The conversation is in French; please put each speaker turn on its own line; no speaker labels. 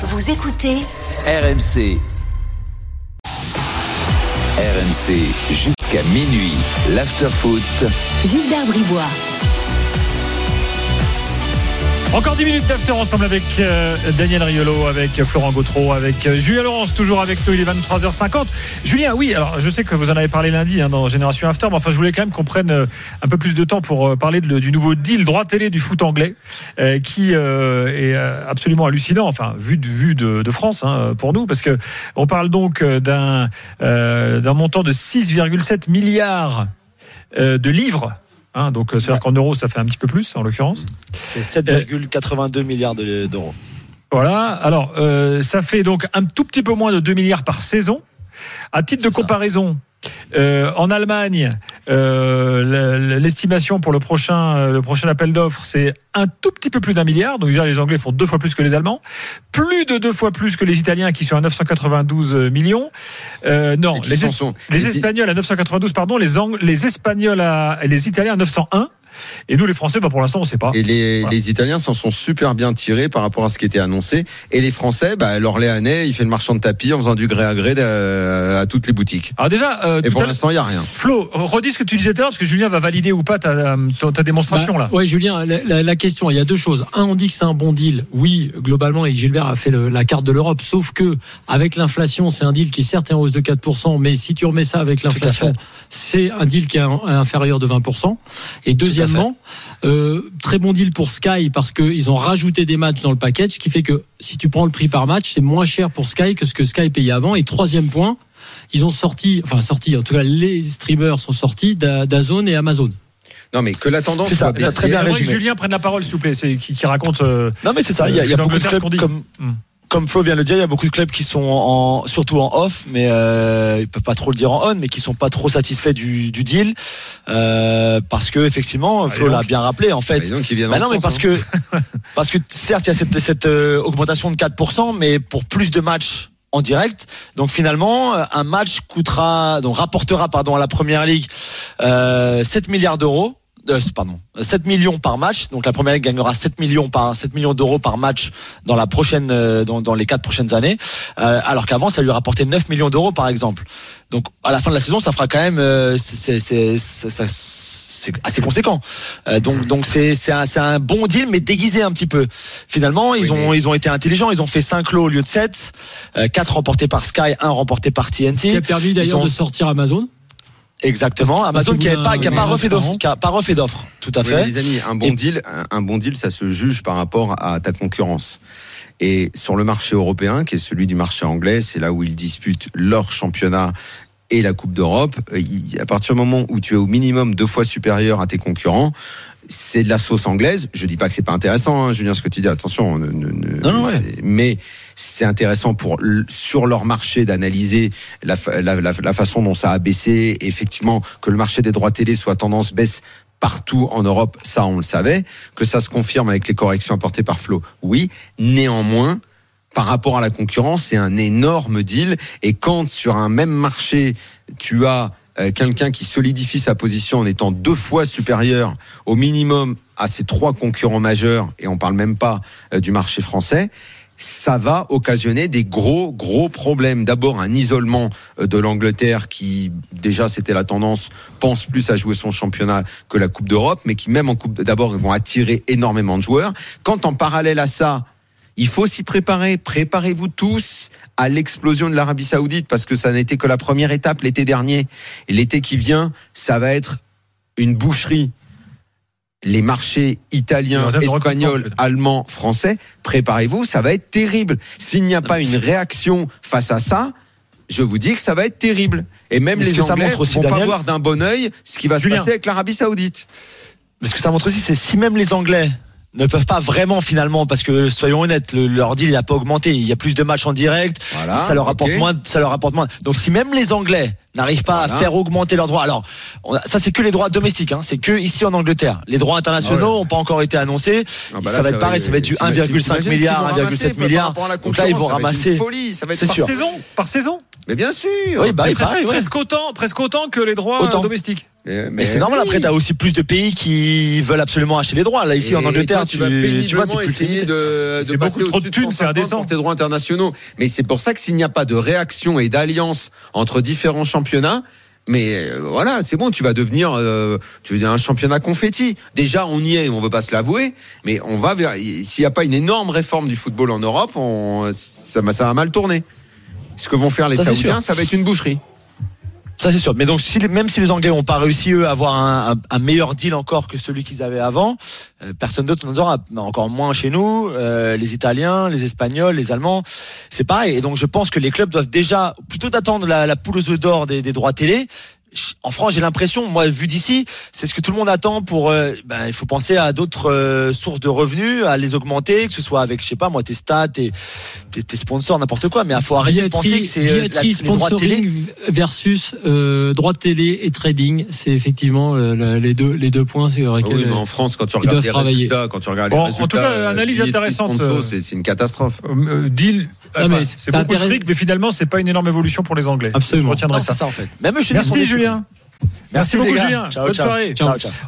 Vous écoutez
RMC. RMC jusqu'à minuit. L'afterfoot.
Gilbert Bribois.
Encore 10 minutes d'after ensemble avec euh, Daniel Riolo, avec Florent Gautreau, avec euh, Julien Laurence, toujours avec nous, il est 23h50. Julien, oui, alors je sais que vous en avez parlé lundi hein, dans Génération After, mais enfin je voulais quand même qu'on prenne euh, un peu plus de temps pour euh, parler du nouveau deal droit télé du foot anglais, qui est absolument hallucinant, enfin vu de, vu de, de France hein, pour nous, parce que on parle donc d'un montant de 6,7 milliards de livres. Hein, donc, euh, c'est-à-dire qu'en euros, ça fait un petit peu plus, en l'occurrence.
C'est 7,82 milliards de- d'euros.
Voilà. Alors, euh, ça fait donc un tout petit peu moins de 2 milliards par saison. À titre de comparaison, euh, en Allemagne, euh, l'estimation pour le prochain, euh, le prochain appel d'offres, c'est un tout petit peu plus d'un milliard. Donc déjà, les Anglais font deux fois plus que les Allemands, plus de deux fois plus que les Italiens qui sont à 992 millions. Euh, non, les,
s'en
Es-
sont-
les
les-
Espagnols à 992, pardon, les, Ang- les Espagnols à, les Italiens à 901. Et nous, les Français, bah, pour l'instant, on ne sait pas.
Et les,
Voilà.
les Italiens s'en sont super bien tirés par rapport à ce qui était annoncé. Et les Français, bah, l'Orléanais, il fait le marchand de tapis en faisant du gré à gré à, à toutes les boutiques.
Alors déjà, euh,
Et pour l'instant, il n'y a rien.
Flo, redis ce que tu disais tout à l'heure, parce que Julien va valider ou pas ta, ta, ta démonstration
Bah,
là.
Ouais, Julien, la, la- la question, il y a deux choses. Un, on dit que c'est un bon deal. Oui, globalement, et Gilbert a fait le- la carte de l'Europe. Sauf que, avec l'inflation, c'est un deal qui est certes en hausse de 4%, mais si tu remets ça avec l'inflation, c'est un deal qui est inférieur de 20%. Et euh, très bon deal pour Sky parce qu'ils ont rajouté des matchs dans le package, ce qui fait que si tu prends le prix par match, c'est moins cher pour Sky que ce que Sky payait avant. Et troisième point, ils ont sorti, enfin sorti, en tout cas les streamers sont sortis d'A- d'Azone et Amazon.
Non, mais que la tendance
C'est ça,
soit
a très
baissière.
bien
J'aimerais que. Julien prenne la parole, s'il vous plaît, c'est qui, qui raconte. euh,
Non, mais c'est ça. Il y a, y a beaucoup de clubs comme,
Hmm.
Comme Flo vient de le dire, il y a beaucoup de clubs qui sont en, surtout en off, mais euh, ils peuvent pas trop le dire en on, mais qui sont pas trop satisfaits du, du deal, euh, parce que effectivement, Flo
donc.
l'a bien rappelé. En fait,
Bah, donc,
Bah non, mais parce
hein.
que parce que certes, il y a cette, cette euh, augmentation de 4%, mais pour plus de matchs en direct. Donc finalement, euh, un match coûtera, donc rapportera pardon à la première ligue euh, 7 milliards d'euros. Euh, pardon, 7 millions par match. Donc la première ligue gagnera 7 millions par 7 millions d'euros par match dans la prochaine euh, dans, dans les quatre prochaines années. Euh, alors qu'avant ça lui rapportait 9 millions d'euros par exemple. Donc à la fin de la saison, ça fera quand même euh, c'est c'est c'est ça- c'est assez conséquent. Euh, donc donc c'est c'est un, bon deal mais déguisé un petit peu. Finalement, ils
Oui,
ont
mais-
ils ont été intelligents, ils ont fait 5 lots au lieu de 7, euh, 4 remportés par Sky, 1 remporté par
Ce qui a
TNT.
permis d'ailleurs
ont-
de sortir Amazon.
Exactement, Amazon qui a
voulaient
pas qui a pas refait d'offre, pas refait d'offre. Tout à
Oui, mais
fait.
les amis, un bon
Et-
deal, un bon deal, ça se juge par rapport à ta concurrence. Et sur le marché européen, qui est celui du marché anglais, c'est là où ils disputent leur championnat et la Coupe d'Europe. euh, À partir du moment où tu es au minimum deux fois supérieur à tes concurrents, c'est de la sauce anglaise. Je dis pas que c'est pas intéressant, hein, Julien, ce que tu dis. Attention, ne- ne- ne-
Non, non, ouais.
mais c'est intéressant pour sur leur marché d'analyser la, la, la- la façon dont ça a baissé. Effectivement, que le marché des droits télé soit tendance baisse partout en Europe, ça on le savait. Que ça se confirme avec les corrections apportées par Flo, oui. Néanmoins, par rapport à la concurrence, c'est un énorme deal. Et quand sur un même marché, tu as euh, quelqu'un qui solidifie sa position en étant deux fois supérieur au minimum à ses trois concurrents majeurs, et on parle même pas euh, du marché français, ça va occasionner des gros, gros problèmes. D'abord, un isolement euh, de l'Angleterre qui, déjà, c'était la tendance, pense plus à jouer son championnat que la Coupe d'Europe, mais qui, même en Coupe, d'abord, vont attirer énormément de joueurs. Quand en parallèle à ça, il faut s'y préparer. Préparez-vous tous à l'explosion de l'Arabie Saoudite parce que ça n'était que la première étape l'été dernier. Et l'été qui vient, ça va être une boucherie. Les marchés italiens, espagnols,
en fait.
allemands, français, préparez-vous, ça va être terrible. S'il n'y a pas une réaction face à ça, je vous dis que ça va être terrible. Et même les Anglais
montre aussi,
vont pas voir d'un bon œil ce qui va
Julien.
se passer avec l'Arabie Saoudite.
Mais ce que ça montre aussi, c'est si même les Anglais ne peuvent pas vraiment finalement, parce que soyons honnêtes, le- leur deal n'a pas augmenté. Il y a plus de matchs en direct,
Voilà,
ça leur apporte moins, ça leur apporte moins. Donc si même les Anglais n'arrivent pas
Voilà.
à faire augmenter leurs droits, alors on a- ça c'est que les droits domestiques, hein, c'est que ici en Angleterre. Les droits internationaux
Ah ouais.
n'ont pas encore été annoncés.
Ah bah
ça va être pareil, ça va être du
t'imagines-
1,5
t'imagines ce qu'ils
milliard,
vont ramasser
1,7
par
milliard. Donc là ils vont ramasser.
folie, ça va être
Par
sûr.
saison Par saison
Mais bien sûr.
Oui, bah,
Mais presque,
pareil, ouais.
presque autant, presque autant que les droits
Autant.
domestiques.
Mais,
Mais c'est normal. Après, t'as aussi plus de pays qui veulent absolument acheter les droits. Là, ici,
Et-
en
et
Angleterre,
toi, tu, vas péniblement
tu vois, t'es plus
essayer de, de
beaucoup
passer
trop de thunes,
150
c'est indécent.
pour tes droits internationaux. Mais c'est pour ça que s'il n'y a pas de réaction et d'alliance entre différents championnats, mais euh, voilà, c'est bon, tu vas devenir, euh, tu veux dire un championnat confetti. Déjà, on y est, on veut pas se l'avouer, mais on va vers. S'il n'y a pas une énorme réforme du football en Europe, on, ça, va- ça va mal tourner. Ce que vont faire les
Ça,
Saoudiens, ça va être une boucherie.
Ça c'est sûr. Mais donc même si les Anglais n'ont pas réussi eux à avoir un, meilleur deal encore que celui qu'ils avaient avant, euh, personne d'autre n'en aura. Encore moins chez nous. euh, les Italiens, les Espagnols, les Allemands, c'est pareil. Et donc je pense que les clubs doivent déjà plutôt d'attendre la, la poule aux œufs d'or des, des droits télé. En France, j'ai l'impression, moi, vu d'ici, c'est ce que tout le monde attend pour. euh, ben, il faut penser à d'autres euh, sources de revenus, à les augmenter, que ce soit avec, je sais pas, moi, tes stats, tes, tes, tes sponsors, n'importe quoi. Mais il faut arrêter de penser que c'est euh, la-
billetterie,
les droits télé.
sponsoring versus euh, droit de télé et trading, c'est effectivement euh, la- les deux les deux points sur
Ah
lesquels
oui, mais en France, quand tu regardes les
travailler.
résultats, quand tu regardes
Bon,
les
en
résultats,
tout cas, analyse intéressante,
c'est une catastrophe.
Euh, deal,
Ah,
c'est beaucoup de fric, mais finalement, c'est pas une énorme évolution pour les Anglais.
Absolument.
Je retiendrai
Non,
ça.
en fait. Même sont
Merci
déçus.
Julien. Merci beaucoup
gars.
Julien.
Ciao,
Bonne
ciao.
soirée.
Ciao, ciao.